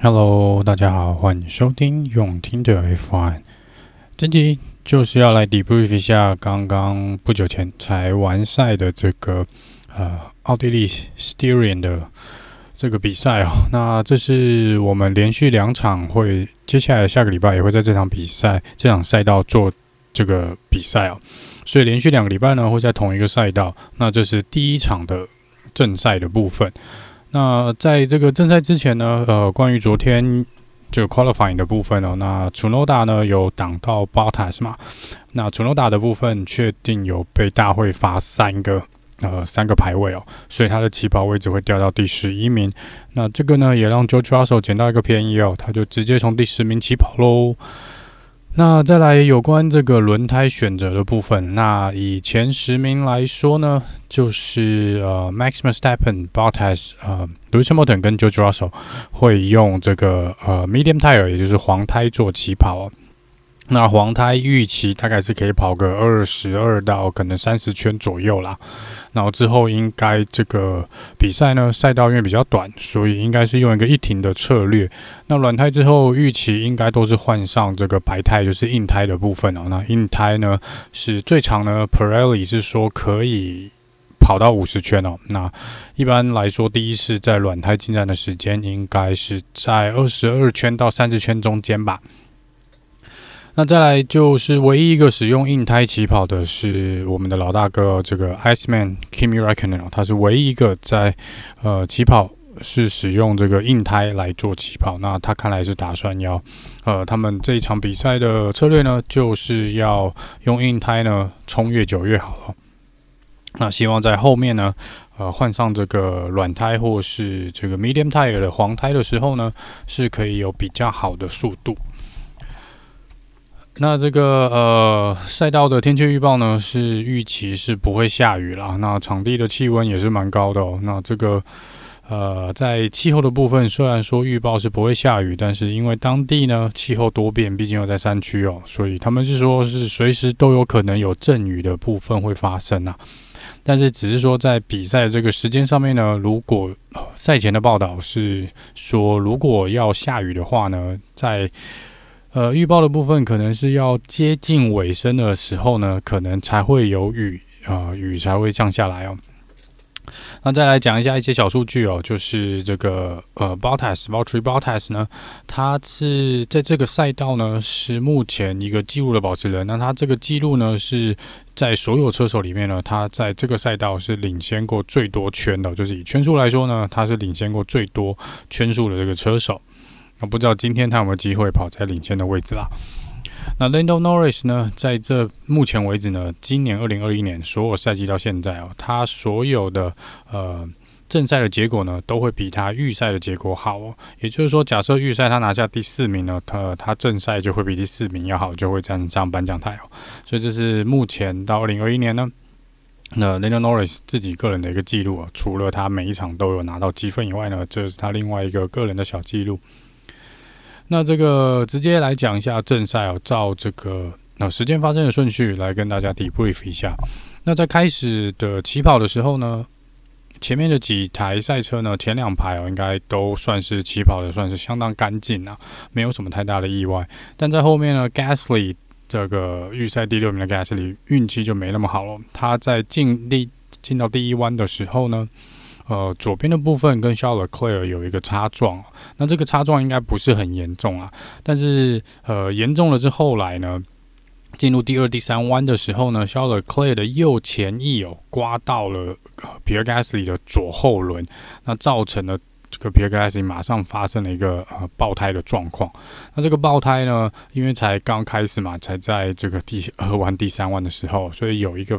Hello，大家好，欢迎收听永听的 F1。这集就是要来 debrief 一下刚刚不久前才完赛的这个呃奥地利 Styrian 的这个比赛哦。那这是我们连续两场会，接下来下个礼拜也会在这场比赛这场赛道做这个比赛哦。所以连续两个礼拜呢会在同一个赛道。那这是第一场的正赛的部分。那在这个正赛之前呢，呃，关于昨天这个 qualifying 的部分哦，那 Tsunoda 呢有挡到 Bottas 嘛？那 Tsunoda 的部分确定有被大会罚三个呃三个排位哦，所以他的起跑位置会掉到第十一名。那这个呢也让 George Russell 捡到一个便宜哦，他就直接从第十名起跑喽。那再来有关这个轮胎选择的部分，那以前十名来说呢，就是呃，Max Verstappen、Bottas、呃，Lewis Hamilton 跟 j o j o Russell 会用这个呃 medium tire，也就是黄胎做起跑。那黄胎预期大概是可以跑个二十二到可能三十圈左右啦，然后之后应该这个比赛呢，赛道因为比较短，所以应该是用一个一停的策略。那软胎之后预期应该都是换上这个白胎，就是硬胎的部分哦。那硬胎呢是最长呢，Pirelli 是说可以跑到五十圈哦。那一般来说，第一是在软胎进站的时间应该是在二十二圈到三十圈中间吧。那再来就是唯一一个使用硬胎起跑的是我们的老大哥，这个 Iceman Kimi Räikkönen 他是唯一一个在呃起跑是使用这个硬胎来做起跑。那他看来是打算要呃，他们这一场比赛的策略呢，就是要用硬胎呢冲越久越好了。那希望在后面呢，呃，换上这个软胎或是这个 medium tire 的黄胎的时候呢，是可以有比较好的速度。那这个呃赛道的天气预报呢，是预期是不会下雨啦。那场地的气温也是蛮高的哦。那这个呃在气候的部分，虽然说预报是不会下雨，但是因为当地呢气候多变，毕竟又在山区哦，所以他们是说是随时都有可能有阵雨的部分会发生啊。但是只是说在比赛这个时间上面呢，如果赛前的报道是说，如果要下雨的话呢，在呃，预报的部分可能是要接近尾声的时候呢，可能才会有雨，啊、雨才会降下来哦。那再来讲一下一些小数据哦，就是这个呃，Bottas，Valtteri Bottas 呢，他是在这个赛道呢是目前一个纪录的保持人。那他这个纪录呢是在所有车手里面呢，他在这个赛道是领先过最多圈的，就是以圈数来说呢，他是领先过最多圈数的这个车手。那不知道今天他有没有机会跑在领先的位置啦？那 Lando Norris 呢，在这目前为止呢，今年二零二一年所有赛季到现在哦，他所有的呃正赛的结果呢，都会比他预赛的结果好哦。也就是说，假设预赛他拿下第四名呢，他他正赛就会比第四名要好，就会站上颁奖台哦。所以这是目前到二零二一年呢，那 Lando Norris 自己个人的一个记录啊。除了他每一场都有拿到积分以外呢，这是他另外一个个人的小记录。那这个直接来讲一下正赛哦，照这个那时间发生的顺序来跟大家 debrief 一下。那在开始的起跑的时候呢，前面的几台赛车呢，前两排哦应该都算是起跑的算是相当干净啊，没有什么太大的意外。但在后面呢，Gasly 这个预赛第六名的 Gasly 运气就没那么好了，他在进第进到第一弯的时候呢。呃，左边的部分跟 Charles Leclerc 有一个擦撞，那这个擦撞应该不是很严重啊，但是呃，严重的是后来呢，进入第二、第三弯的时候呢，Charles Leclerc 的右前翼哦刮到了 Pierre Gasly 的左后轮，那造成了这个 Pierre Gasly 马上发生了一个呃爆胎的状况。那这个爆胎呢，因为才刚开始嘛，才在这个第二弯、第三弯的时候，所以有一个。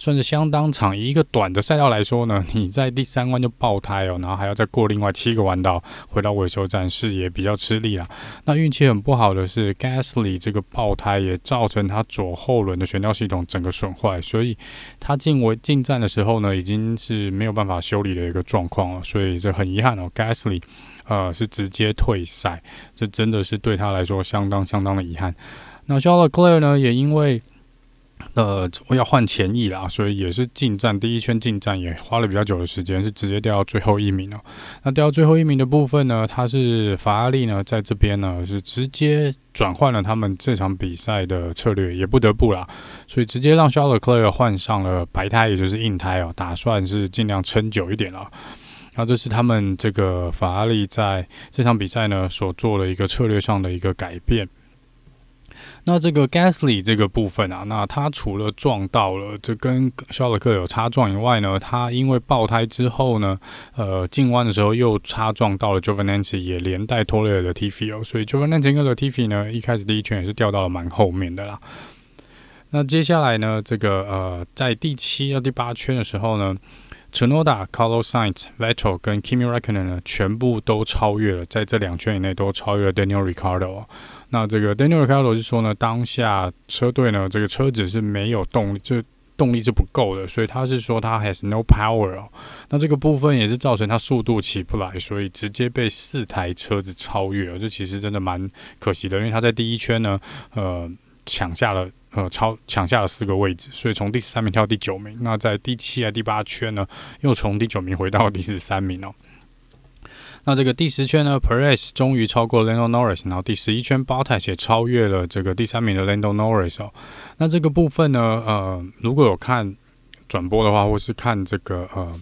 算是相当长，以一个短的赛道来说呢，你在第三弯就爆胎哦，然后还要再过另外七个弯道回到维修站，是也比较吃力啦。那运气很不好的是，Gasly 这个爆胎也造成他左后轮的悬吊系统整个损坏，所以他进维进站的时候呢，已经是没有办法修理的一个状况了。所以这很遗憾哦，Gasly 呃是直接退赛，这真的是对他来说相当相当的遗憾。那 Charles Leclerc 呢，也因为呃，要换前翼啦，所以也是进站第一圈进站也花了比较久的时间，是直接掉到最后一名哦。那掉到最后一名的部分呢，它是法拉利呢在这边呢是直接转换了他们这场比赛的策略，也不得不啦，所以直接让肖勒克勒换上了白胎，也就是硬胎哦，打算是尽量撑久一点了。那这是他们这个法拉利在这场比赛呢所做的一个策略上的一个改变。那这个 Gasly 这个部分啊，那他除了撞到了这跟肖勒克有擦撞以外呢，他因为爆胎之后呢，呃，进弯的时候又擦撞到了 j o v a n a n c i 也连带拖累了 Latifi 哦，所以 j o v a n a n c i 跟 Latifi 呢，一开始第一圈也是掉到了蛮后面的啦。那接下来呢，这个呃，在第七到第八圈的时候呢。Tsunoda、Carlos Sainz、Vettel 跟 Kimi Räikkönen 呢，全部都超越了，在这两圈以内都超越了 Daniel Ricciardo。那这个 Daniel Ricciardo 是说呢，当下车队呢，这个车子是没有动力，就动力是不够的，所以他是说他 has no power 哦。那这个部分也是造成他速度起不来，所以直接被四台车子超越了。这其实真的蛮可惜的，因为他在第一圈呢，呃，抢下了。呃，超抢下了四个位置，所以从第十三名跳到第九名。那在第七啊第八圈呢，又从第九名回到第十三名哦。那这个第十圈呢，Perez 终于超过 l e n d o Norris，然后第十一圈，Bottas 也超越了这个第三名的 l e n d o Norris 哦。那这个部分呢，呃，如果有看转播的话，或是看这个呃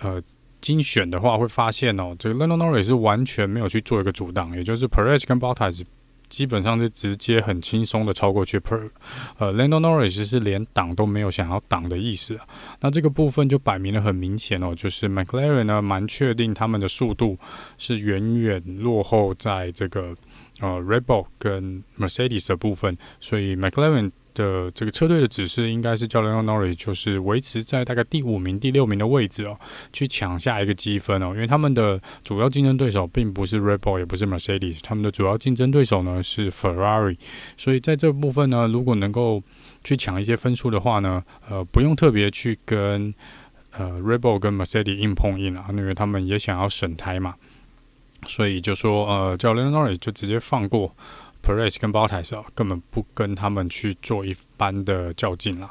呃精选的话，会发现哦，这个 l e n d o Norris 是完全没有去做一个阻挡，也就是 Perez 跟 Bottas。基本上是直接很轻松的超过去，Per，呃，Lando Norris 是连挡都没有想要挡的意思啊。那这个部分就摆明了很明显哦，就是 McLaren 呢蛮确定他们的速度是远远落后在这个呃 Red Bull 跟 Mercedes 的部分，所以 McLaren。的这个车队的指示应该是叫 LEONORI，就是维持在大概第五名、第六名的位置哦，去抢下一个积分哦。因为他们的主要竞争对手并不是 Red Bull，也不是 Mercedes，他们的主要竞争对手呢是 Ferrari。所以在这部分呢，如果能够去抢一些分数的话呢，呃，不用特别去跟呃 Red Bull 跟 Mercedes 硬碰硬啊，因为他们也想要省胎嘛。所以就说呃，叫 LEONORI 就直接放过。Perez 跟 Bottas 根本不跟他们去做一般的较劲了，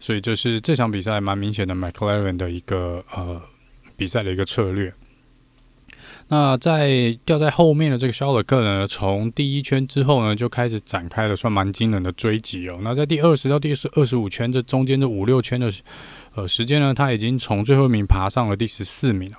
所以这是这场比赛蛮明显的 McLaren 的一个呃比赛的一个策略。那在掉在后面的这个肖勒克呢，从第一圈之后呢就开始展开了算蛮惊人的追击哦。那在第二十到第十二十五圈这中间这五六圈的呃时间呢，他已经从最后一名爬上了第十四名哦。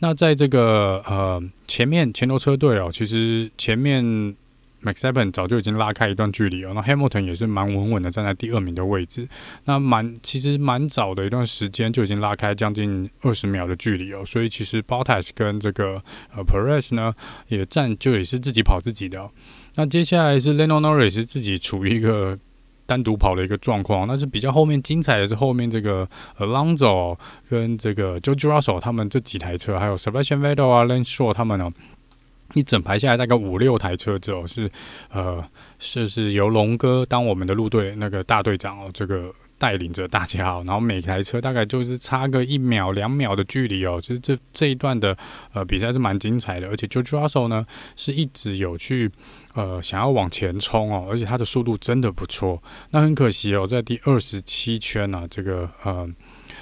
那在这个呃前面前头车队哦，其实前面。M a x e p p e n 早就已经拉开一段距离哦，那 Hamilton 也是蛮稳稳的站在第二名的位置。那蛮其实蛮早的一段时间就已经拉开将近二十秒的距离哦，所以其实 Bottas 跟这个呃 Perez 呢也站就也是自己跑自己的。那接下来是 l e n o Norris 是自己处于一个单独跑的一个状况，那是比较后面精彩的是后面这个 Alonso 跟这个 George Russell 他们这几台车，还有 Sebastian Vettel 啊 Lance Stroll 他们呢。一整排下来大概五六台车子哦，是呃是是由龙哥当我们的路队那个大队长哦，这个带领着大家哦，然后每台车大概就是差个一秒两秒的距离哦，其实这这一段的呃比赛是蛮精彩的，而且 George Russell 呢是一直有去呃想要往前冲哦，而且他的速度真的不错，那很可惜哦，在第二十七圈呢、啊，这个呃。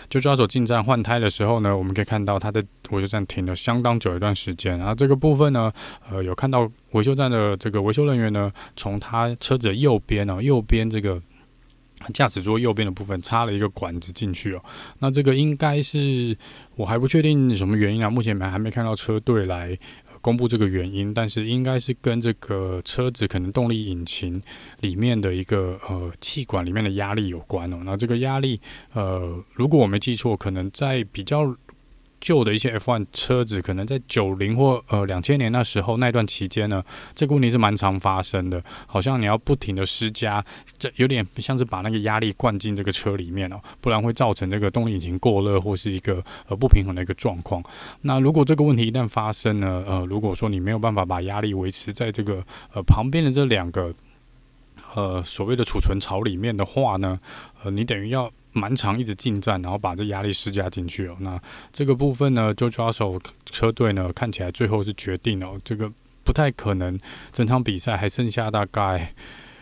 就抓手进站换胎的时候呢，我们可以看到他的维修站停了相当久一段时间。然后这个部分呢，呃，有看到维修站的这个维修人员呢，从他车子右边哦，右边这个 驾驶座右边的部分插了一个管子进去哦。那这个应该是我还不确定什么原因啊，目前还没看到车队来。公布这个原因，但是应该是跟这个车子可能动力引擎里面的一个呃气管里面的压力有关哦。那这个压力呃，如果我没记错，可能在比较。旧的一些 F1 车子，可能在九零或呃两千年那时候那段期间呢，这个问题是蛮常发生的。好像你要不停的施加，这有点像是把那个压力灌进这个车里面哦，不然会造成这个动力引擎过热或是一个呃不平衡的一个状况。那如果这个问题一旦发生呢，呃，如果说你没有办法把压力维持在这个呃旁边的这两个呃所谓的储存槽里面的话呢，呃，你等于要。蛮长，一直进站，然后把这压力施加进去哦。那这个部分呢，George Russell 车队呢，看起来最后是决定哦，这个不太可能，整场比赛还剩下大概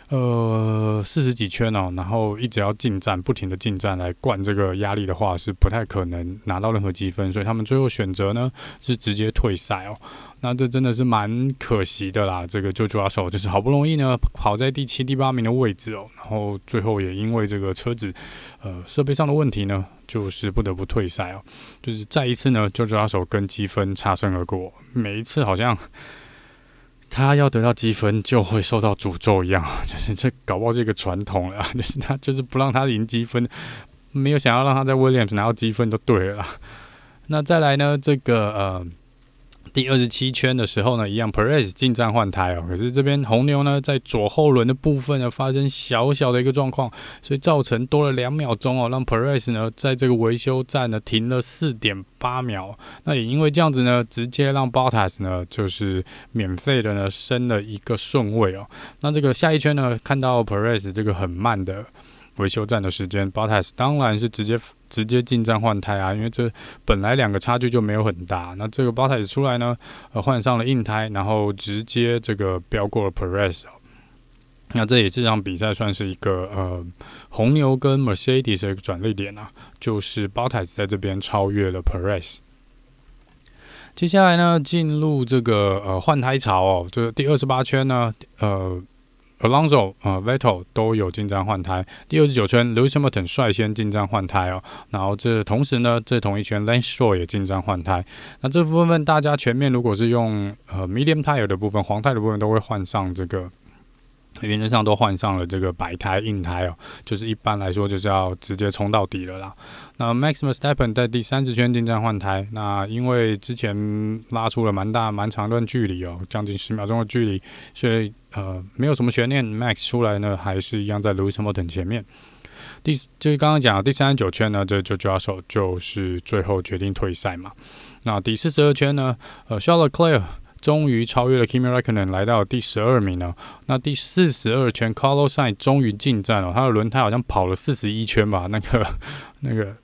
呃，四十几圈哦，然后一直要进站，不停的进站来灌这个压力的话，是不太可能拿到任何积分，所以他们最后选择呢是直接退赛哦。那这真的是蛮可惜的啦。这个 Jojo Russell 就是好不容易呢跑在第七、第八名的位置哦，然后最后也因为这个车子呃设备上的问题呢，就是不得不退赛哦。就是再一次呢，Jojo Russell 跟积分擦身而过，每一次好像。他要得到积分，就会受到诅咒一样，就是这搞不好这个传统了，就是他就是不让他赢积分，没有想要让他在 Williams 拿到积分就对了。那再来呢，这个呃。第二十七圈的时候呢，一样 Perez 进站换胎哦，可是这边红牛呢在左后轮的部分呢发生小小的一个状况，所以造成多了两秒钟哦，让 Perez 呢在这个维修站呢停了四点八秒。那也因为这样子呢，直接让 Bottas 呢就是免费的呢升了一个顺位哦。那这个下一圈呢，看到 Perez 这个很慢的。维修站的时间，Bottas 当然是直接直接进站换胎啊，因为这本来两个差距就没有很大。那这个 Bottas 出来呢，呃，换上了硬胎，然后直接这个飙过了 Perez。那这也是这场比赛算是一个呃红牛跟 Mercedes 的一个转捩点啊，就是 Bottas 在这边超越了 Perez。接下来呢，进入这个呃换胎潮哦，这第二十八圈呢，呃。Alonso 啊、呃、Vettel 都有进站换胎。第二十九圈，Lewis Hamilton 率先进站换胎哦。然后这同时呢，这同一圈 l a n c e s t r o w 也进站换胎。那这部分大家前面如果是用呃 Medium Tire 的部分，黄胎的部分都会换上这个。原则上都换上了这个白胎硬胎哦，就是一般来说就是要直接冲到底了啦。那 Max Verstappen 在第三十圈进站换胎，那因为之前拉出了蛮大蛮长段距离哦，将近十秒钟的距离，所以呃没有什么悬念，Max 出来呢还是一样在 Lewis Hamilton 前面。第就是刚刚讲的第三十九圈呢，这就 Jojo 就是最后决定退赛嘛。那第四十二圈呢，呃，Charles Leclerc 终于超越了 Kimi Räikkönen 来到第十二名了。那第四十二圈，Carlos Sainz 终于进站了。他的轮胎好像跑了四十一圈吧？那个 那个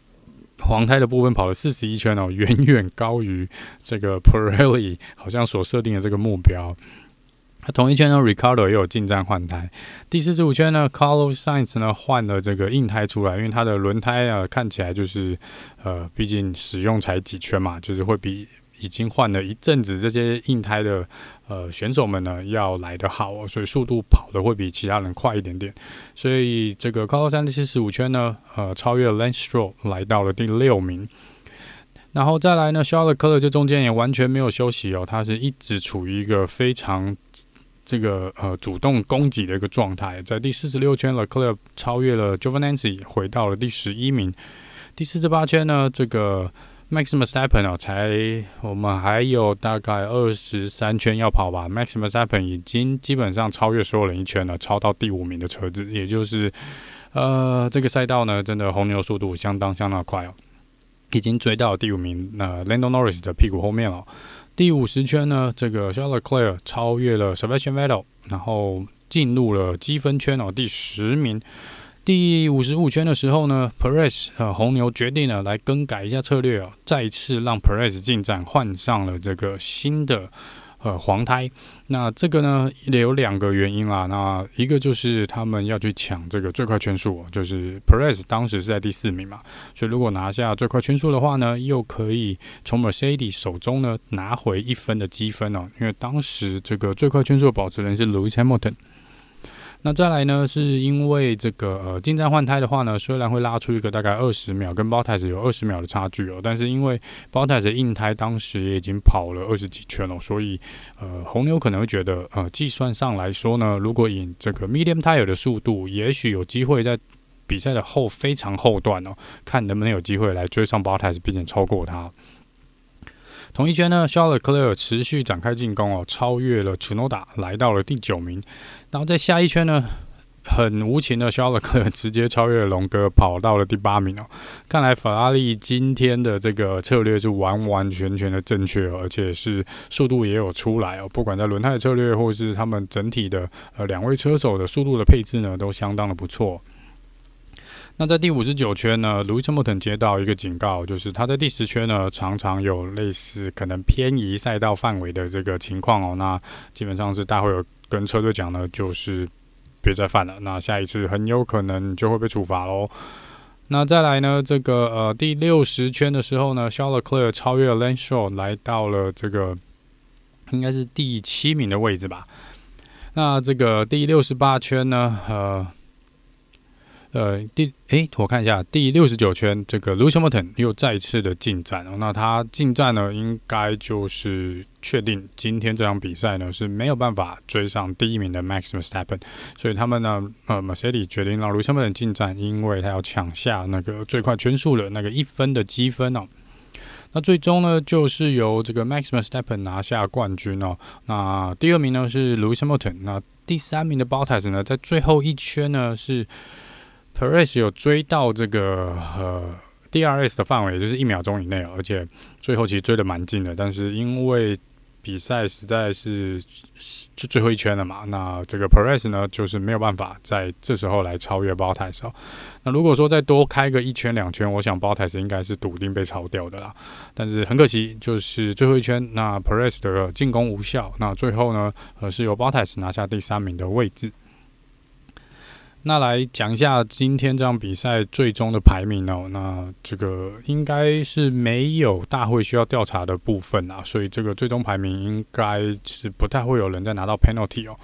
黄胎的部分跑了四十一圈哦，远远高于这个 Pirelli 好像所设定的这个目标。那同一圈呢，Ricardo 也有进站换胎。第四十五圈呢，Carlos Sainz 呢换了这个硬胎出来，因为他的轮胎啊看起来就是呃，毕竟使用才几圈嘛，就是会比。已经换了一阵子，这些硬胎的呃选手们呢，要来得好哦，所以速度跑得会比其他人快一点点。所以这个高三的七十五圈呢，呃，超越了 Lance Stroll 来到了第六名。然后再来呢，Charles Leclerc 这中间也完全没有休息哦，他是一直处于一个非常这个呃主动攻击的一个状态。在第四十六圈了，科尔超越了 Giovinazzi，回到了第十一名。第四十八圈呢，这个。Max Verstappen 哦，才我们还有大概二十三圈要跑吧。Max Verstappen 已经基本上超越所有人一圈了，超到第五名的车子，也就是呃这个赛道呢，真的红牛速度相当相当快哦，已经追到第五名那 Lando Norris 的屁股后面了。第五十圈呢，这个 Charles Leclerc 超越了 Sebastian Vettel，然后进入了积分圈哦，第十名。第五十五圈的时候呢，Perez 呃红牛决定了来更改一下策略哦，再次让 Perez 进站，换上了这个新的呃黄胎。那这个呢有两个原因啦，那一个就是他们要去抢这个最快圈数，就是 Perez 当时是在第四名嘛，所以如果拿下最快圈数的话呢，又可以从 Mercedes 手中呢拿回一分的积分哦，因为当时这个最快圈数的保持人是 Lewis Hamilton。那再来呢，是因为这个呃进站换胎的话呢，虽然会拉出一个大概二十秒，跟 Bottas 有二十秒的差距哦，但是因为 Bottas 的硬胎当时也已经跑了二十几圈了，所以呃红牛可能会觉得呃计算上来说呢，如果以这个 Medium Tire 的速度，也许有机会在比赛的后非常后段哦，看能不能有机会来追上 Bottas，并且超过他。同一圈呢，Charles Leclerc 持续展开进攻哦，超越了 Tsunoda，来到了第九名。然后在下一圈呢，很无情的 Charles Leclerc 直接超越了龙哥，跑到了第八名哦。看来法拉利今天的这个策略是完完全全的正确，而且是速度也有出来哦。不管在轮胎的策略，或是他们整体的呃两位车手的速度的配置呢，都相当的不错。那在第五十九圈呢，Lewis Hamilton 接到一个警告，就是他在第十圈呢，常常有类似可能偏移赛道范围的这个情况哦。那基本上是大会有跟车队讲呢，就是别再犯了。那下一次很有可能就会被处罚喽。那再来呢，这个呃第六十圈的时候呢，Charles Leclerc 超越了 Lance Stroll 来到了这个应该是第七名的位置吧。那这个第六十八圈呢，呃。呃，第诶、我看一下第六十九圈，这个 Lewis Hamilton 又再次的进站哦。那他进站呢，应该就是确定今天这场比赛呢是没有办法追上第一名的 Max Verstappen，所以他们呢，呃，Mercedes 决定让 Lewis Hamilton 进站，因为他要抢下那个最快圈数的那个一分的积分哦。那最终呢，就是由这个 Max Verstappen 拿下冠军哦。那第二名呢是 Lewis Hamilton，那第三名的 Bottas 呢，在最后一圈呢是。Perez 有追到这个呃 DRS 的范围，就是一秒钟以内，而且最后其实追得蛮近的。但是因为比赛实在是就最后一圈了嘛，那这个 Perez 呢就是没有办法在这时候来超越 Bottas。那如果说再多开个一圈两圈，我想 Bottas 应该是笃定被超掉的啦。但是很可惜，就是最后一圈，那 Perez 的进攻无效，那最后呢，呃是由 Bottas 拿下第三名的位置。那来讲一下今天这场比赛最终的排名哦。那这个应该是没有大会需要调查的部分啊，所以这个最终排名应该是不太会有人再拿到 penalty 哦。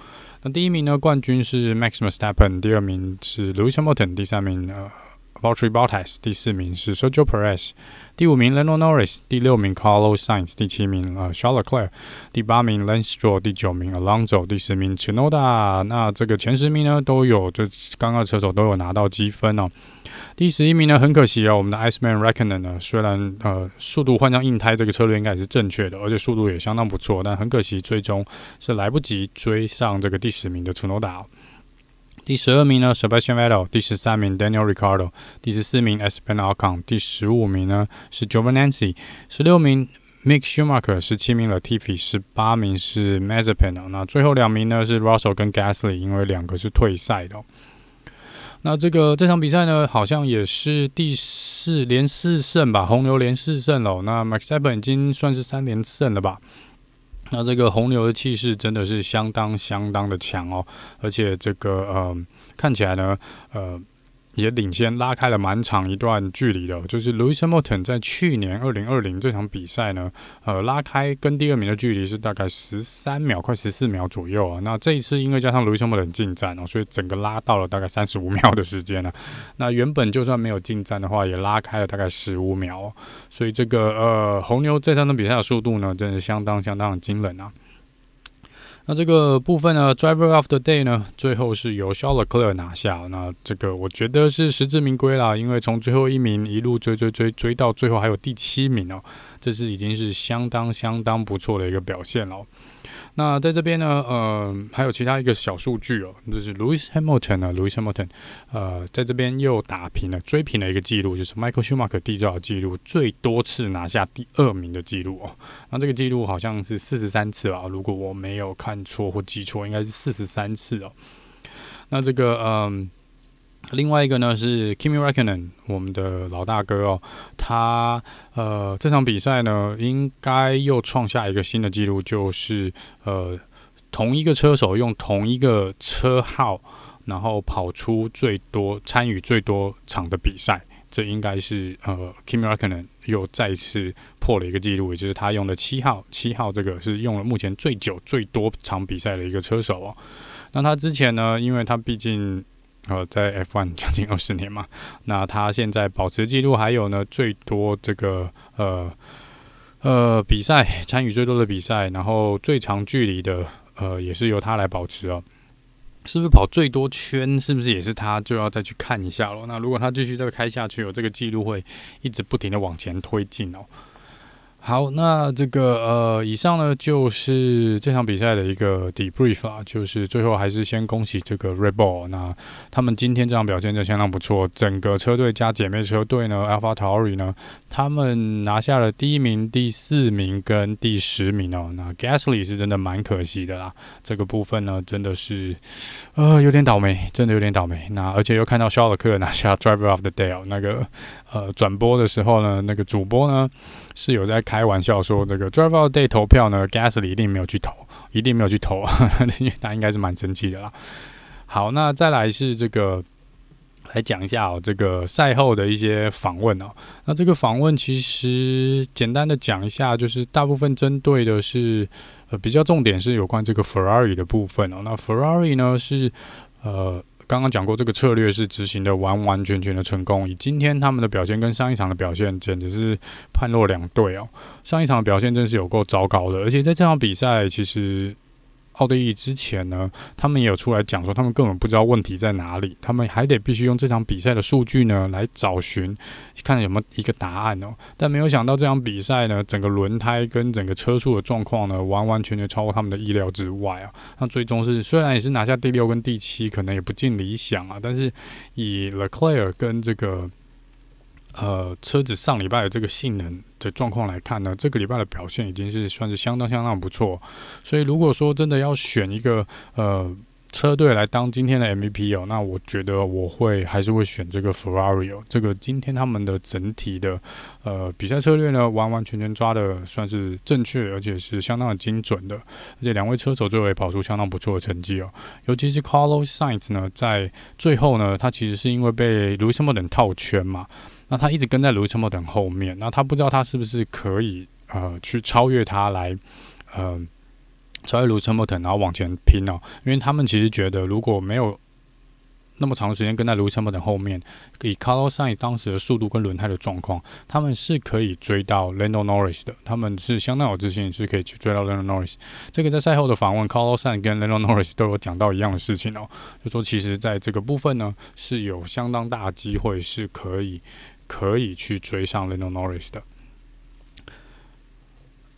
那第一名呢，冠军是 Max i m u s t a p p e n 第二名是 Lewis Hamilton，第三名呢。Valtteri Bottas，第四名是 Sergio Perez，第五名 Lando Norris，第六名 Carlos Sainz，第七名呃 Charles Leclerc，第八名 Lance Stroll，第九名 Alonso，第十名 Tsunoda。那这个前十名呢都有，就刚刚车手都有拿到积分哦。第十一名呢很可惜哦，我们的 Iceman Reckoner 呢虽然呃速度换上硬胎，这个策略应该也是正确的，而且速度也相当不错，但很可惜最终是来不及追上这个第十名的 Tsunoda。第十二名呢，Sebastian Vettel；第十三名，Daniel r i c a r d o 第十四名，Esteban Ocon；第十五名呢是 Giovinazzi；十六名，Mick Schumacher；十七名，Latifi；十八名是 Mazepin。那最后两名呢是 Russell 跟 Gasly，因为两个是退赛的。那这个这场比赛呢，好像也是第四连四胜吧，红牛连四胜了。那 Max Verstappen 已经算是三连胜了吧。那这个红牛的气势真的是相当相当的强哦，而且这个呃看起来呢，呃。也领先拉开了蛮长一段距离的，就是 Lewis Hamilton 在去年二零二零这场比赛呢，呃，拉开跟第二名的距离是大概十三秒，快十四秒左右啊。那这一次因为加上 Lewis Hamilton 进站哦，所以整个拉到了大概三十五秒的时间了。那原本就算没有进站的话，也拉开了大概十五秒。所以这个呃，红牛这场比赛的速度呢，真的相当相当的惊人啊。那这个部分呢，Driver of the Day 呢，最后是由 Charlotte Clear 拿下。那这个我觉得是实至名归啦，因为从最后一名一路追追追追到最后还有第七名哦，这是已经是相当相当不错的一个表现了。那在这边呢，呃，还有其他一个小数据哦，就是 Lewis Hamilton 呢，Lewis Hamilton，呃，在这边又打平了追平了一个记录，就是 Michael Schumacher 缔造的记录，最多次拿下第二名的记录哦。那这个记录好像是四十三次吧，如果我没有看错或记错，应该是四十三次哦。那这个，嗯。另外一个呢是 Kimi Räikkönen 我们的老大哥哦，他呃这场比赛呢应该又创下一个新的纪录，就是呃同一个车手用同一个车号，然后跑出最多参与最多场的比赛，这应该是呃 Kimi Räikkönen 又再次破了一个纪录，也就是他用的七号，七号这个是用了目前最久最多场比赛的一个车手哦。那他之前呢，因为他毕竟呃，在 F1 将近二十年嘛，那他现在保持记录，还有呢最多这个呃呃比赛参与最多的比赛，然后最长距离的呃也是由他来保持哦。是不是跑最多圈？是不是也是他？就要再去看一下喽。那如果他继续再开下去，有这个记录会一直不停的往前推进哦。好，那这个呃，以上呢就是这场比赛的一个 debrief 啊，就是最后还是先恭喜这个 Red Bull，那他们今天这场表现就相当不错，整个车队加姐妹车队呢，AlphaTauri 呢，他们拿下了第一名、第四名跟第十名哦。那 Gasly 是真的蛮可惜的啦，这个部分呢真的是呃有点倒霉，真的有点倒霉。那而且又看到肖尔克拿下 Driver of the Day 那个呃转播的时候呢，那个主播呢是有在看开玩笑说，这个 Drive Out Day 投票呢，Gasly 一定没有去投，一定没有去投，因为他应该是蛮生气的啦。好，那再来是这个。来讲一下哦，这个赛后的一些访问哦。那这个访问其实简单的讲一下，就是大部分针对的是呃比较重点是有关这个 Ferrari 的部分哦。那 Ferrari 呢是呃刚刚讲过，这个策略是执行的完完全全的成功。以今天他们的表现跟上一场的表现，简直是判若两队哦。上一场的表现真是有够糟糕的，而且在这场比赛其实。奥地利之前呢，他们也有出来讲说，他们根本不知道问题在哪里，他们还得必须用这场比赛的数据呢来找寻，看有没有一个答案哦。但没有想到这场比赛呢，整个轮胎跟整个车速的状况呢，完完全全超过他们的意料之外啊。那最终是虽然也是拿下第六跟第七，可能也不尽理想啊，但是以 Leclerc 跟这个。呃，车子上礼拜的这个性能的状况来看呢，这个礼拜的表现已经是算是相当相当不错。所以如果说真的要选一个呃车队来当今天的 MVP 哦，那我觉得我会还是会选这个 Ferrari 哦。这个今天他们的整体的呃比赛策略呢，完完全全抓的算是正确，而且是相当的精准的。而且两位车手最后也跑出相当不错的成绩哦。尤其是 Carlos Sainz 呢，在最后呢，他其实是因为被 Lewis Hamilton 套圈嘛。那他一直跟在 Lewis Hamilton 后面，那他不知道他是不是可以呃去超越他来呃超越 Lewis Hamilton，然后往前拼哦，因为他们其实觉得如果没有那么长时间跟在 Lewis Hamilton 后面，以 Carlos Sainz 当时的速度跟轮胎的状况，他们是可以追到 Lando Norris 的，他们是相当有自信是可以去追到 Lando Norris。这个在赛后的访问，Carlos Sainz 跟 Lando Norris 都有讲到一样的事情哦，就说其实在这个部分呢是有相当大机会是可以。可以去追上 Lando Norris 的。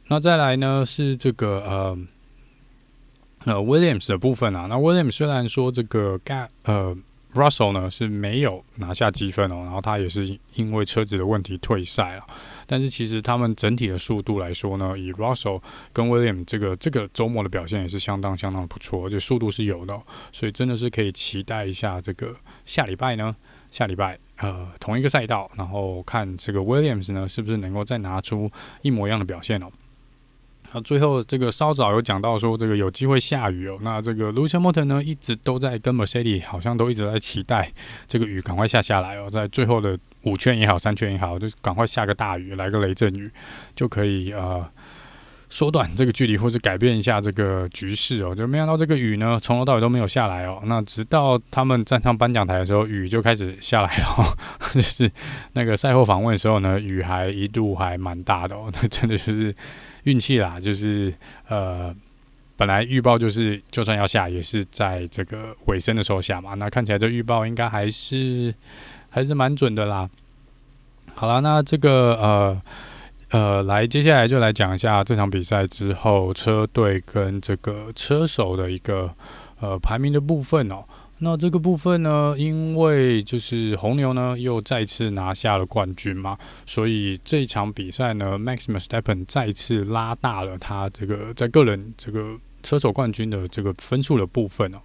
那再来呢是这个呃呃 Williams 的部分啊。那 Williams 虽然说这个 g a 呃 Russell 呢是没有拿下积分哦，然后他也是因为车子的问题退赛了。但是其实他们整体的速度来说呢，以 Russell 跟 William 这个这个周末的表现也是相当相当不错，而且速度是有的，所以真的是可以期待一下这个下礼拜呢。下礼拜，呃，同一个赛道，然后看这个 Williams 呢，是不是能够再拿出一模一样的表现哦。那最后这个稍早有讲到说，这个有机会下雨哦。那这个 Lucian m o t o n 呢，一直都在跟 Mercedes 好像都一直在期待这个雨赶快下下来哦，在最后的五圈也好，三圈也好，就赶快下个大雨，来个雷阵雨，就可以呃。缩短这个距离，或是改变一下这个局势哦，就没想到这个雨呢，从头到尾都没有下来哦。那直到他们站上颁奖台的时候，雨就开始下来了。就是那个赛后访问的时候呢，雨还一度还蛮大的哦。那真的就是运气啦，就是呃，本来预报就是就算要下，也是在这个尾声的时候下嘛。那看起来这预报应该还是还是蛮准的啦。好了，那这个呃。呃，来，接下来就来讲一下这场比赛之后车队跟这个车手的一个呃排名的部分哦。那这个部分呢，因为就是红牛呢又再次拿下了冠军嘛，所以这一场比赛呢，Max Verstappen 再次拉大了他这个在个人这个车手冠军的这个分数的部分哦。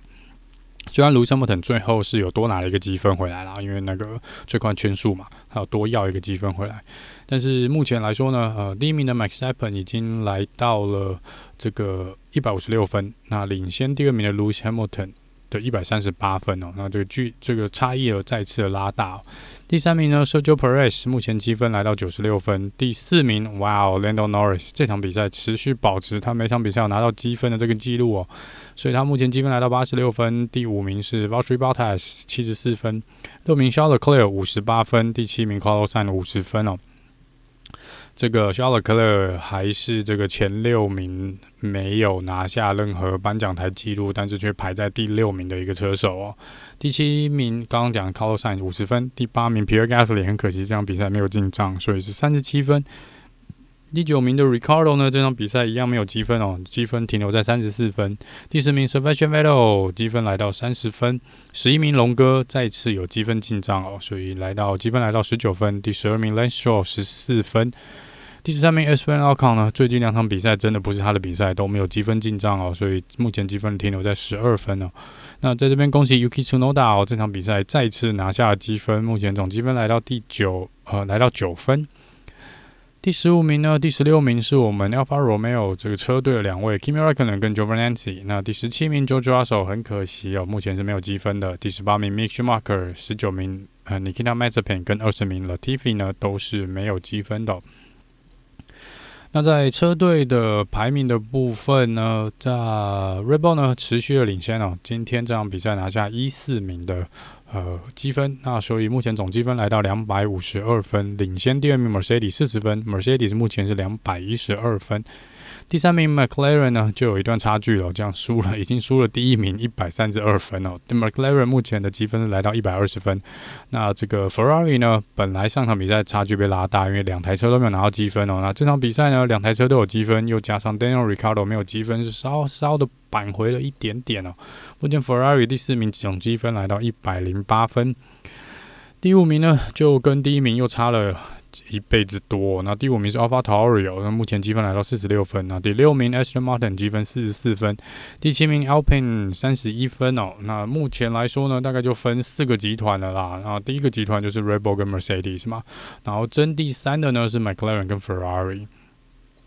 虽然卢森堡特最后是有多拿了一个积分回来了，因为那个最快圈数嘛，还有多要一个积分回来。但是目前来说呢，呃，第一名的 Max s t a p p e n 已经来到了这个一百五十六分，那领先第二名的 Lewis Hamilton。的一百三十八分哦，那这个距这个差异有再次的拉大。第三名呢，Sergio Perez 目前积分来到九十六分。第四名，哇哦，Lando Norris 这场比赛持续保持他每场比赛有拿到积分的这个记录哦，所以他目前积分来到八十六分。第五名是 Valtteri Bottas 七十四分，六名 Charles Leclerc 五十八分，第七名 Carlos Sainz 五十分哦。这个肖勒克勒还是这个前六名，没有拿下任何颁奖台记录，但是却排在第六名的一个车手哦。第七名刚刚讲的 Carlos 五十分，第八名 Pierre Gasly 很可惜这场比赛没有进账，所以是三十七分。第九名的 Ricardo 呢，这场比赛一样没有积分哦，积分停留在三十四分。第十名 Sebastian Vettel 积分来到三十分。十一名龙哥再次有积分进账哦，所以来到积分来到十九分。第十二名 Lance Shaw 十四分。第十三名 Esteban Ocon 呢，最近两场比赛真的不是他的比赛，都没有积分进账哦，所以目前积分停留在十二分哦。那在这边恭喜 Yuki Tsunoda 哦，这场比赛再次拿下积分，目前总积分来到第九，呃，来到九分。第十五名呢，第十六名是我们 Alfa Romeo 这个车队的两位 Kimi Räikkönen 跟 Jovanazzi。那第十七名 George Russell 很可惜哦，目前是没有积分的。第十八名 Mick Schumacher，十九名呃 Nikita Mazepin 跟二十名 Latifi 呢都是没有积分的。那在车队的排名的部分呢，在 r e b o l 呢持续的领先哦，今天这场比赛拿下一四名的呃积分，那所以目前总积分来到两百五十二分，领先第二名 Mercedes 四十分，Mercedes 目前是两百一十二分。第三名 McLaren 呢，就有一段差距了，这样输了，已经输了第一名一百三十二分哦。McLaren 目前的积分是来到一百二十分。那这个 Ferrari 呢，本来上场比赛差距被拉大，因为两台车都没有拿到积分哦。那这场比赛呢，两台车都有积分，又加上 Daniel r i c a r d o 没有积分，是稍稍的扳回了一点点哦。目前 Ferrari 第四名总积分来到一百零八分，第五名呢，就跟第一名又差了。一倍之多，那第五名是 ALVATARIO，那目前积分来到四十六分。那第六名 Aston Martin 积分四十四分，第七名 Alpine 三十一分哦。那目前来说呢，大概就分四个集团了啦。然后第一个集团就是 Red Bull 跟 Mercedes 嘛，然后争第三的呢是 McLaren 跟 Ferrari，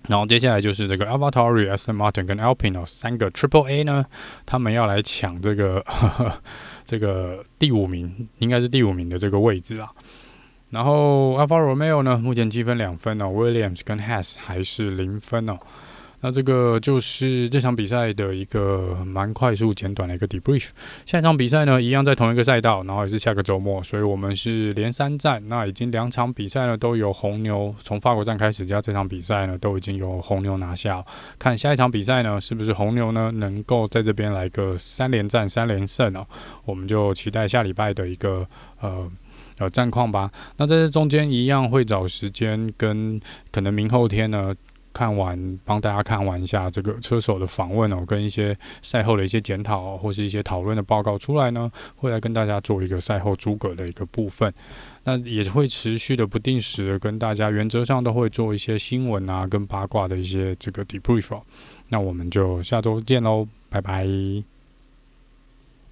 然后接下来就是这个 AlphaTauri、Aston Martin 跟 Alpine 哦，三个 Triple A 呢，他们要来抢这个呵呵这个第五名，应该是第五名的这个位置啊。然后 Alfa Romeo 呢，目前积分两分哦，Williams 跟 Haas 还是零分哦。那这个就是这场比赛的一个蛮快速简短的一个 debrief。下一场比赛呢，一样在同一个赛道，然后也是下个周末，所以我们是连三战。那已经两场比赛呢都有红牛，从法国站开始加这场比赛呢都已经有红牛拿下。看下一场比赛呢，是不是红牛呢能够在这边来个三连战、三连胜哦？我们就期待下礼拜的一个呃。呃，战况吧。那在这中间一样会找时间跟可能明后天呢，看完帮大家看完一下这个车手的访问哦，跟一些赛后的一些检讨或是一些讨论的报告出来呢，会来跟大家做一个赛后诸葛的一个部分。那也会持续的不定时跟大家，原则上都会做一些新闻啊跟八卦的一些这个 debrief。那我们就下周见喽，拜拜。